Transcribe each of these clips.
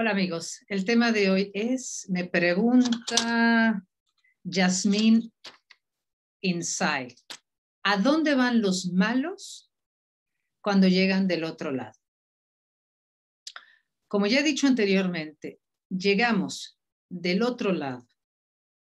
Hola amigos, el tema de hoy es, me pregunta Jasmine Inside, ¿a dónde van los malos cuando llegan del otro lado? Como ya he dicho anteriormente, llegamos del otro lado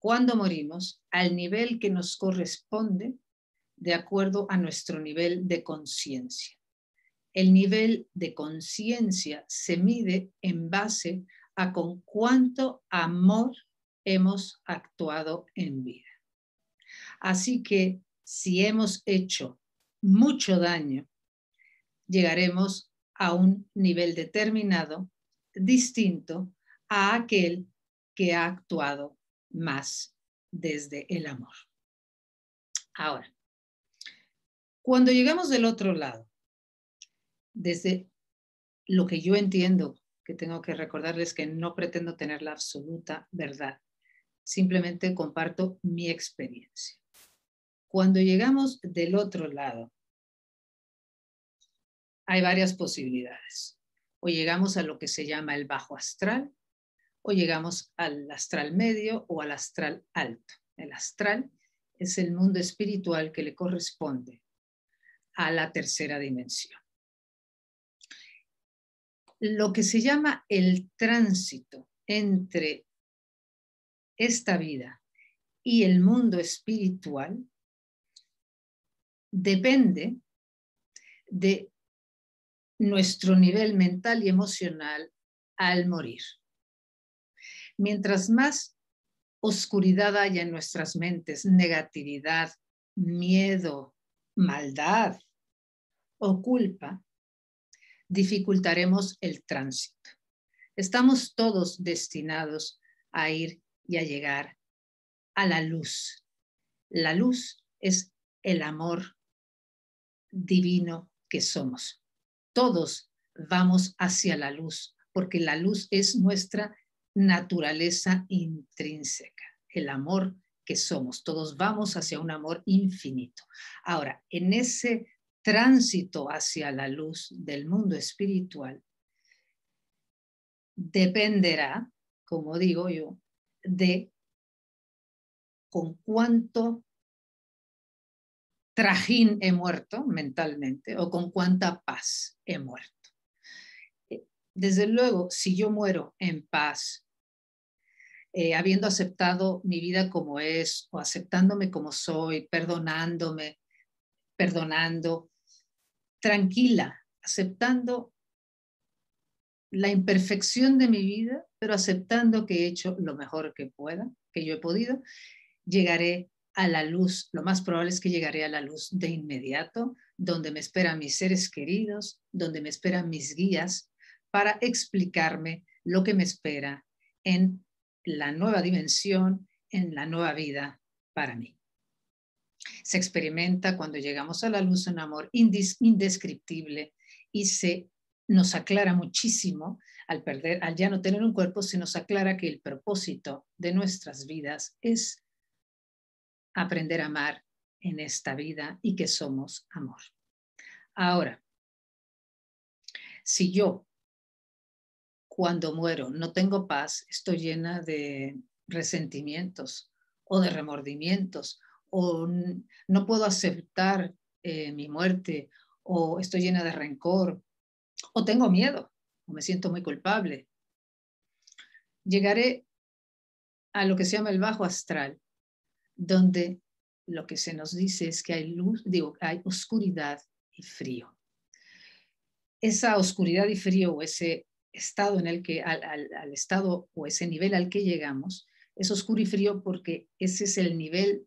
cuando morimos al nivel que nos corresponde de acuerdo a nuestro nivel de conciencia el nivel de conciencia se mide en base a con cuánto amor hemos actuado en vida. Así que si hemos hecho mucho daño, llegaremos a un nivel determinado distinto a aquel que ha actuado más desde el amor. Ahora, cuando llegamos del otro lado, desde lo que yo entiendo, que tengo que recordarles que no pretendo tener la absoluta verdad, simplemente comparto mi experiencia. Cuando llegamos del otro lado, hay varias posibilidades. O llegamos a lo que se llama el bajo astral, o llegamos al astral medio o al astral alto. El astral es el mundo espiritual que le corresponde a la tercera dimensión lo que se llama el tránsito entre esta vida y el mundo espiritual depende de nuestro nivel mental y emocional al morir. Mientras más oscuridad haya en nuestras mentes, negatividad, miedo, maldad o culpa, dificultaremos el tránsito. Estamos todos destinados a ir y a llegar a la luz. La luz es el amor divino que somos. Todos vamos hacia la luz, porque la luz es nuestra naturaleza intrínseca, el amor que somos. Todos vamos hacia un amor infinito. Ahora, en ese tránsito hacia la luz del mundo espiritual dependerá, como digo yo, de con cuánto trajín he muerto mentalmente o con cuánta paz he muerto. Desde luego, si yo muero en paz, eh, habiendo aceptado mi vida como es o aceptándome como soy, perdonándome, perdonando, tranquila, aceptando la imperfección de mi vida, pero aceptando que he hecho lo mejor que pueda, que yo he podido, llegaré a la luz. Lo más probable es que llegaré a la luz de inmediato, donde me esperan mis seres queridos, donde me esperan mis guías para explicarme lo que me espera en la nueva dimensión, en la nueva vida para mí. Se experimenta cuando llegamos a la luz un amor indescriptible y se nos aclara muchísimo al perder, al ya no tener un cuerpo, se nos aclara que el propósito de nuestras vidas es aprender a amar en esta vida y que somos amor. Ahora, si yo cuando muero no tengo paz, estoy llena de resentimientos o de remordimientos o no puedo aceptar eh, mi muerte, o estoy llena de rencor, o tengo miedo, o me siento muy culpable. Llegaré a lo que se llama el bajo astral, donde lo que se nos dice es que hay luz, digo, hay oscuridad y frío. Esa oscuridad y frío o ese estado en el que, al estado o ese nivel al que llegamos, es oscuro y frío porque ese es el nivel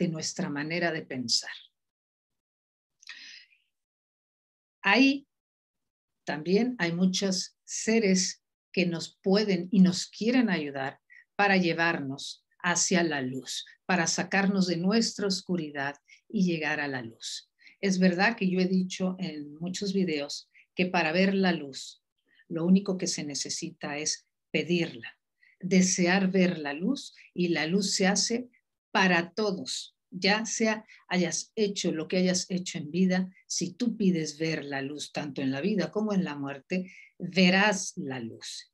de nuestra manera de pensar. Ahí también hay muchos seres que nos pueden y nos quieren ayudar para llevarnos hacia la luz, para sacarnos de nuestra oscuridad y llegar a la luz. Es verdad que yo he dicho en muchos videos que para ver la luz, lo único que se necesita es pedirla, desear ver la luz y la luz se hace para todos, ya sea hayas hecho lo que hayas hecho en vida, si tú pides ver la luz tanto en la vida como en la muerte, verás la luz.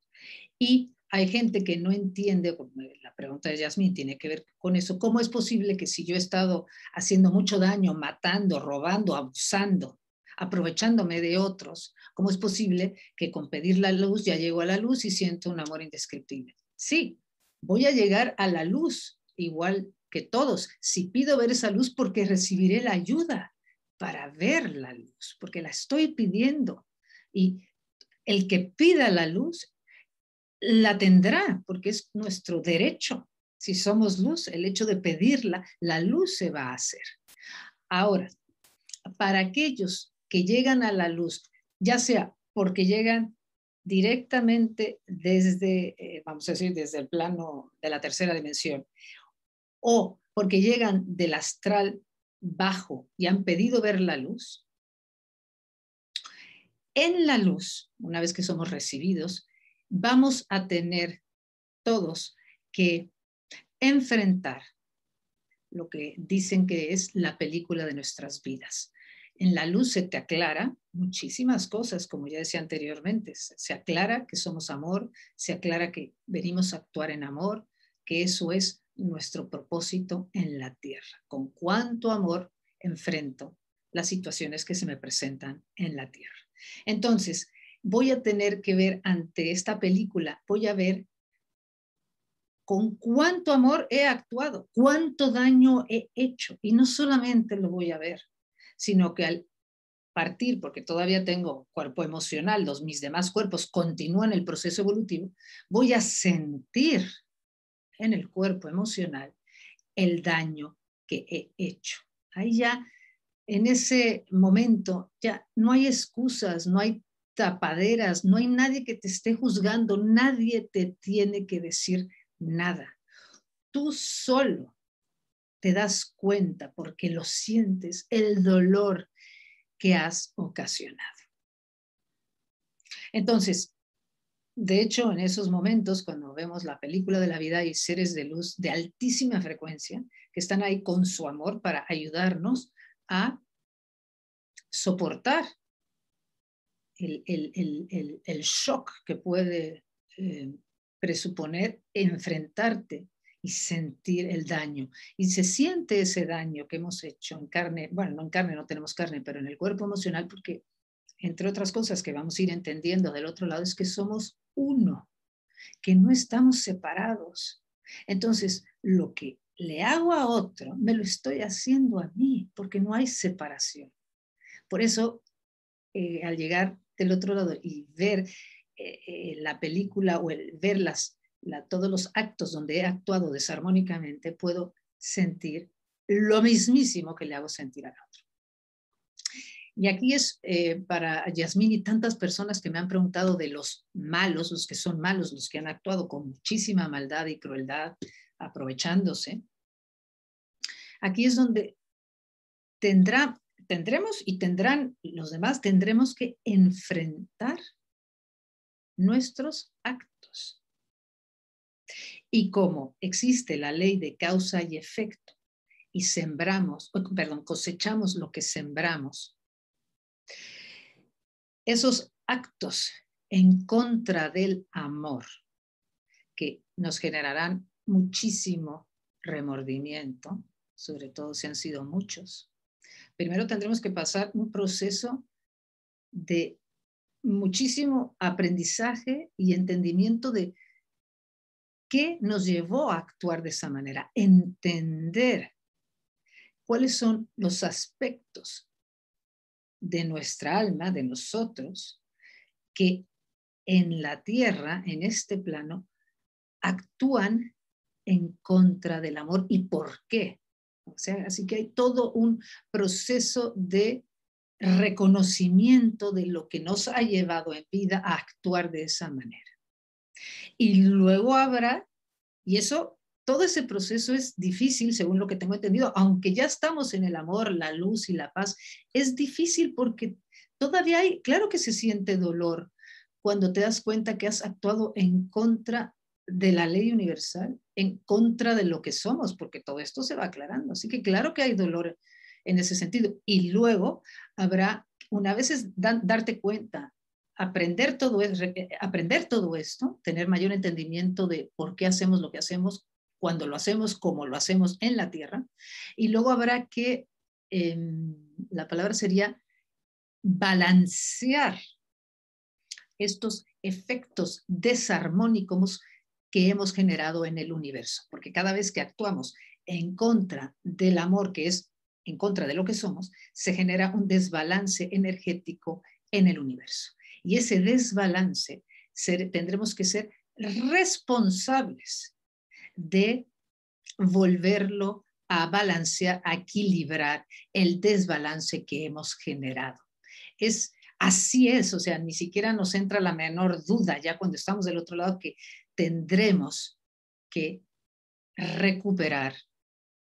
Y hay gente que no entiende, la pregunta de Yasmin tiene que ver con eso, ¿cómo es posible que si yo he estado haciendo mucho daño, matando, robando, abusando, aprovechándome de otros, cómo es posible que con pedir la luz ya llego a la luz y siento un amor indescriptible? Sí, voy a llegar a la luz igual que todos. Si pido ver esa luz porque recibiré la ayuda para ver la luz, porque la estoy pidiendo. Y el que pida la luz la tendrá, porque es nuestro derecho. Si somos luz, el hecho de pedirla, la luz se va a hacer. Ahora, para aquellos que llegan a la luz, ya sea porque llegan directamente desde, eh, vamos a decir, desde el plano de la tercera dimensión, o porque llegan del astral bajo y han pedido ver la luz, en la luz, una vez que somos recibidos, vamos a tener todos que enfrentar lo que dicen que es la película de nuestras vidas. En la luz se te aclara muchísimas cosas, como ya decía anteriormente. Se aclara que somos amor, se aclara que venimos a actuar en amor, que eso es nuestro propósito en la tierra. Con cuánto amor enfrento las situaciones que se me presentan en la tierra. Entonces, voy a tener que ver ante esta película, voy a ver con cuánto amor he actuado, cuánto daño he hecho. Y no solamente lo voy a ver, sino que al partir, porque todavía tengo cuerpo emocional, los mis demás cuerpos continúan el proceso evolutivo, voy a sentir en el cuerpo emocional el daño que he hecho. Ahí ya, en ese momento, ya no hay excusas, no hay tapaderas, no hay nadie que te esté juzgando, nadie te tiene que decir nada. Tú solo te das cuenta porque lo sientes, el dolor que has ocasionado. Entonces, de hecho, en esos momentos, cuando vemos la película de la vida, hay seres de luz de altísima frecuencia que están ahí con su amor para ayudarnos a soportar el, shock que puede eh, presuponer enfrentarte y sentir el daño. Y se siente ese daño que hemos hecho en carne, bueno, no en carne, no tenemos carne, pero en el cuerpo emocional, porque entre otras cosas que vamos a ir entendiendo del otro lado es que somos uno, que no estamos separados. Entonces, lo que le hago a otro, me lo estoy haciendo a mí, porque no hay separación. Por eso, eh, al llegar del otro lado y ver eh, eh, la película o el, ver todos los actos donde he actuado desarmónicamente, puedo sentir lo mismísimo que le hago sentir al otro. Y aquí es eh, para Yasmín y tantas personas que me han preguntado de los malos, los que son malos, los que han actuado con muchísima maldad y crueldad, aprovechándose. Aquí es donde tendrá tendremos y tendrán los demás, tendremos que enfrentar nuestros actos. Y como existe la ley de causa y efecto y sembramos, perdón, cosechamos lo que sembramos, esos actos en contra del amor que nos generarán muchísimo remordimiento, sobre todo si han sido muchos, primero tendremos que pasar un proceso de muchísimo aprendizaje y entendimiento de qué nos llevó a actuar de esa manera, entender cuáles son los aspectos de nuestra alma, de nosotros, que en la tierra, en este plano, actúan en contra del amor y por qué así que hay todo un proceso de reconocimiento de lo que nos ha llevado en vida a actuar de esa manera. Y luego habrá, y eso, todo ese proceso es difícil, según lo que tengo entendido, aunque ya estamos en el amor, la luz y la paz, es difícil porque todavía hay, claro que se siente dolor cuando te das cuenta que has actuado en contra de la ley universal, en contra de lo que somos, porque todo esto se va aclarando. Así que claro que hay dolor en ese sentido. Y luego habrá, una vez es darte cuenta, aprender todo, eh, aprender todo esto, tener mayor entendimiento de por qué hacemos lo que hacemos, cuando lo hacemos, como lo hacemos en la tierra. Y luego habrá que, em, la palabra sería balancear estos efectos desarmónicos que hemos generado en el universo, porque cada vez que actuamos en contra del amor, que es en contra de lo que somos, se genera un desbalance energético en el universo. Y ese desbalance tendremos que ser responsables de volverlo a balancear, a equilibrar el desbalance que hemos generado. Es así es, o sea, ni siquiera nos entra la menor duda ya cuando estamos del otro lado que tendremos que recuperar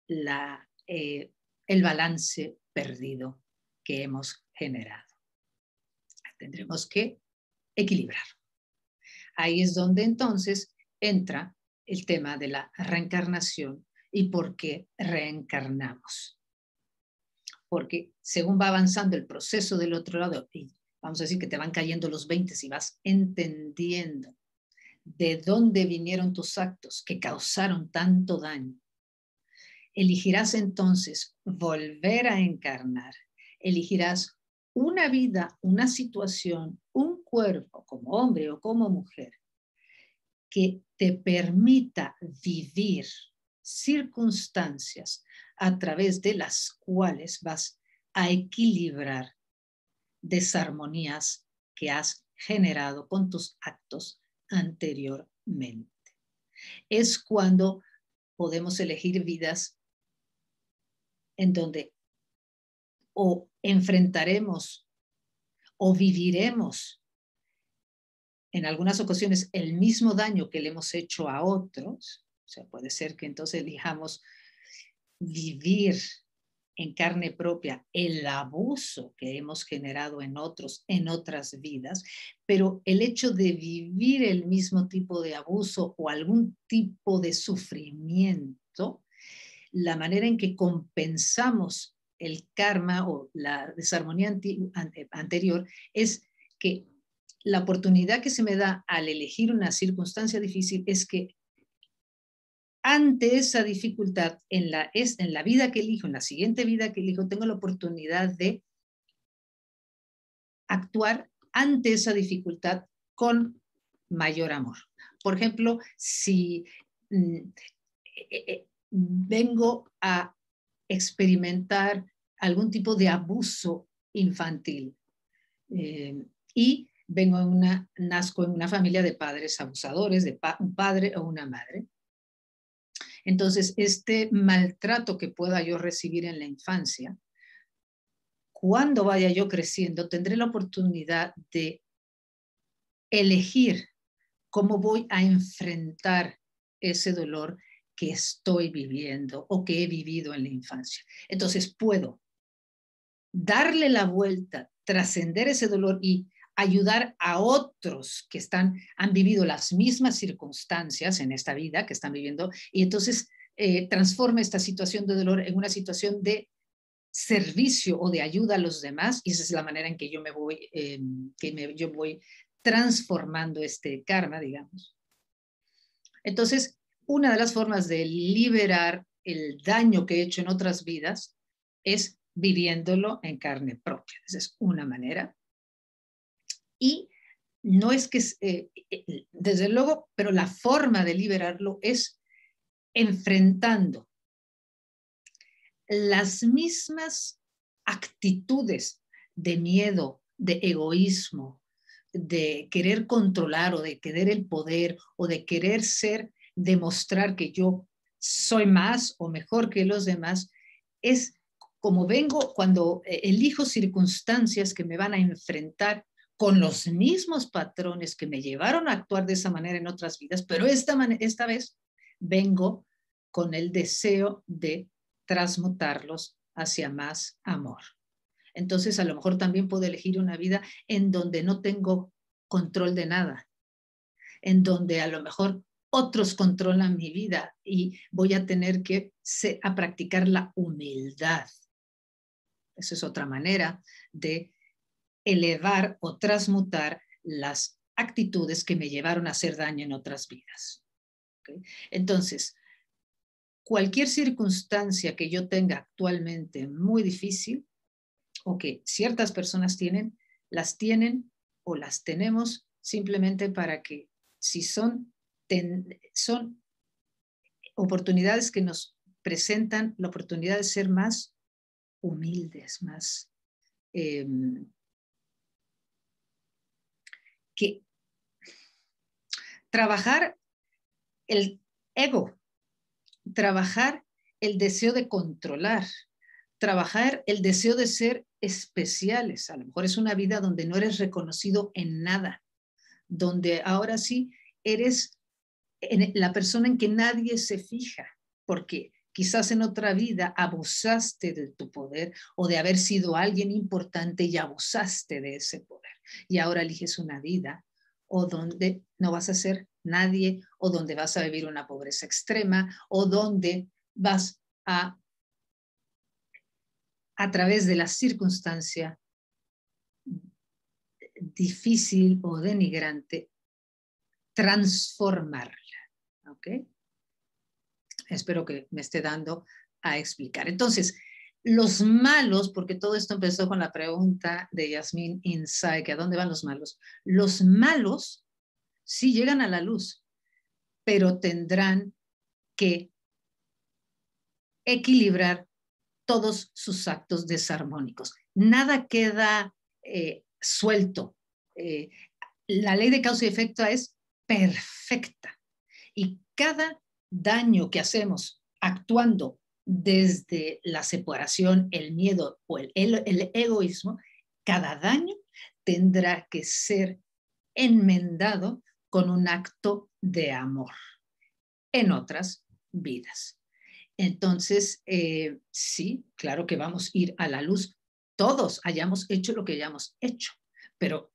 la, eh, el balance perdido que hemos generado. Tendremos que equilibrar. Ahí es donde entonces entra el tema de la reencarnación y por qué reencarnamos. Porque según va avanzando el proceso del otro lado, y vamos a decir que te van cayendo los 20 y vas entendiendo de dónde vinieron tus actos que causaron tanto daño, elegirás entonces volver a encarnar, elegirás una vida, una situación, un cuerpo como hombre o como mujer que te permita vivir circunstancias a través de las cuales vas a equilibrar desarmonías que has generado con tus actos anteriormente. Es cuando podemos elegir vidas en donde o enfrentaremos o viviremos en algunas ocasiones el mismo daño que le hemos hecho a otros, o sea, puede ser que entonces elijamos vivir en carne propia el abuso que hemos generado en otros, en otras vidas, pero el hecho de vivir el mismo tipo de abuso o algún tipo de sufrimiento, la manera en que compensamos el karma o la desarmonía anterior es que la oportunidad que se me da al elegir una circunstancia difícil es que ante esa dificultad en la, en la vida que elijo, en la siguiente vida que elijo, tengo la oportunidad de actuar ante esa dificultad con mayor amor. Por ejemplo, si mm, eh, eh, vengo a experimentar algún tipo de abuso infantil eh, y vengo en una, nazco en una familia de padres abusadores, de un padre o una madre, entonces, este maltrato que pueda yo recibir en la infancia, cuando vaya yo creciendo, tendré la oportunidad de elegir cómo voy a enfrentar ese dolor que estoy viviendo o que he vivido en la infancia. Entonces, puedo darle la vuelta, trascender ese dolor y ayudar a otros que están, han vivido las mismas circunstancias en esta vida que están viviendo y entonces eh, transforma esta situación de dolor en una situación de servicio o de ayuda a los demás y esa es la manera en que yo me voy, eh, que me, yo voy transformando este karma, digamos. Entonces, una de las formas de liberar el daño que he hecho en otras vidas es viviéndolo en carne propia. Esa es una manera. Y no es que, eh, eh, desde luego, pero la forma de liberarlo es enfrentando las mismas actitudes de miedo, de egoísmo, de querer controlar o de querer el poder o de querer ser, demostrar que yo soy más o mejor que los demás, es como vengo cuando eh, elijo circunstancias que me van a enfrentar con los mismos patrones que me llevaron a actuar de esa manera en otras vidas, pero esta, esta vez vengo con el deseo de transmutarlos hacia más amor. Entonces, a lo mejor también puedo elegir una vida en donde no tengo control de nada, en donde a lo mejor otros controlan mi vida y voy a tener que a practicar la humildad. Esa es otra manera de elevar o transmutar las actitudes que me llevaron a hacer daño en otras vidas. Entonces, cualquier circunstancia que yo tenga actualmente muy difícil o que ciertas personas tienen, las tienen o las tenemos simplemente para que si son, son oportunidades que nos presentan la oportunidad de ser más humildes, más em, que trabajar el ego, trabajar el deseo de controlar, trabajar el deseo de ser especiales. A lo mejor es una vida donde no eres reconocido en nada, donde ahora sí eres la persona en que nadie se fija, porque quizás en otra vida abusaste de tu poder o de haber sido alguien importante y abusaste de ese poder. Y ahora eliges una vida o donde no vas a ser nadie o donde vas a vivir una pobreza extrema o donde vas a, a través de la circunstancia difícil o denigrante, transformarla. ¿Ok? Espero que me esté dando a explicar. Entonces, los malos, porque todo esto empezó con la pregunta de Yasmin Inside, que a dónde van los malos. Los malos sí llegan a la luz, pero tendrán que equilibrar todos sus actos desarmónicos. Nada queda eh, suelto. Eh, la ley de causa y efecto es perfecta y cada daño que hacemos actuando desde la separación, el miedo o el, egoísmo, cada daño tendrá que ser enmendado con un acto de amor en otras vidas. Entonces, eh, sí, claro que vamos a ir a la luz. Todos hayamos hecho lo que hayamos hecho, pero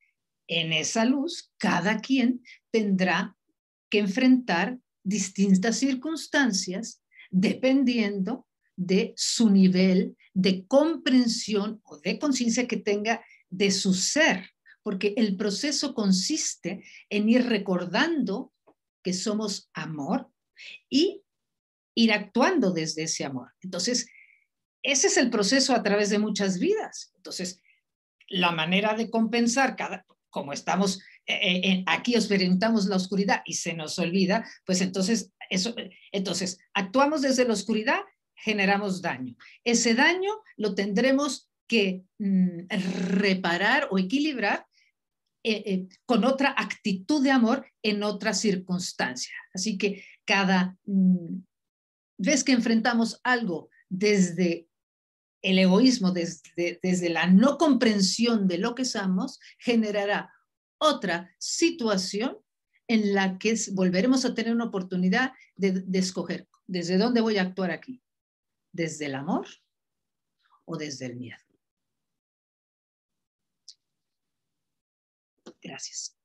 en esa luz, cada quien tendrá que enfrentar distintas circunstancias dependiendo de su nivel de comprensión o de conciencia que tenga de su ser, porque el proceso consiste en ir recordando que somos amor y ir actuando desde ese amor. Entonces, ese es el proceso a través de muchas vidas. Entonces, la manera de compensar cada, como estamos eh, eh, aquí experimentamos la oscuridad y se nos olvida, pues entonces eso, entonces, actuamos desde la oscuridad, generamos daño. Ese daño lo tendremos que mm, reparar o equilibrar eh, con otra actitud de amor en otra circunstancia. Así que cada mm, vez que enfrentamos algo desde el egoísmo, desde, desde la no comprensión de lo que somos, generará otra situación en la que volveremos a tener una oportunidad de, escoger desde dónde voy a actuar aquí, desde el amor o desde el miedo. Gracias.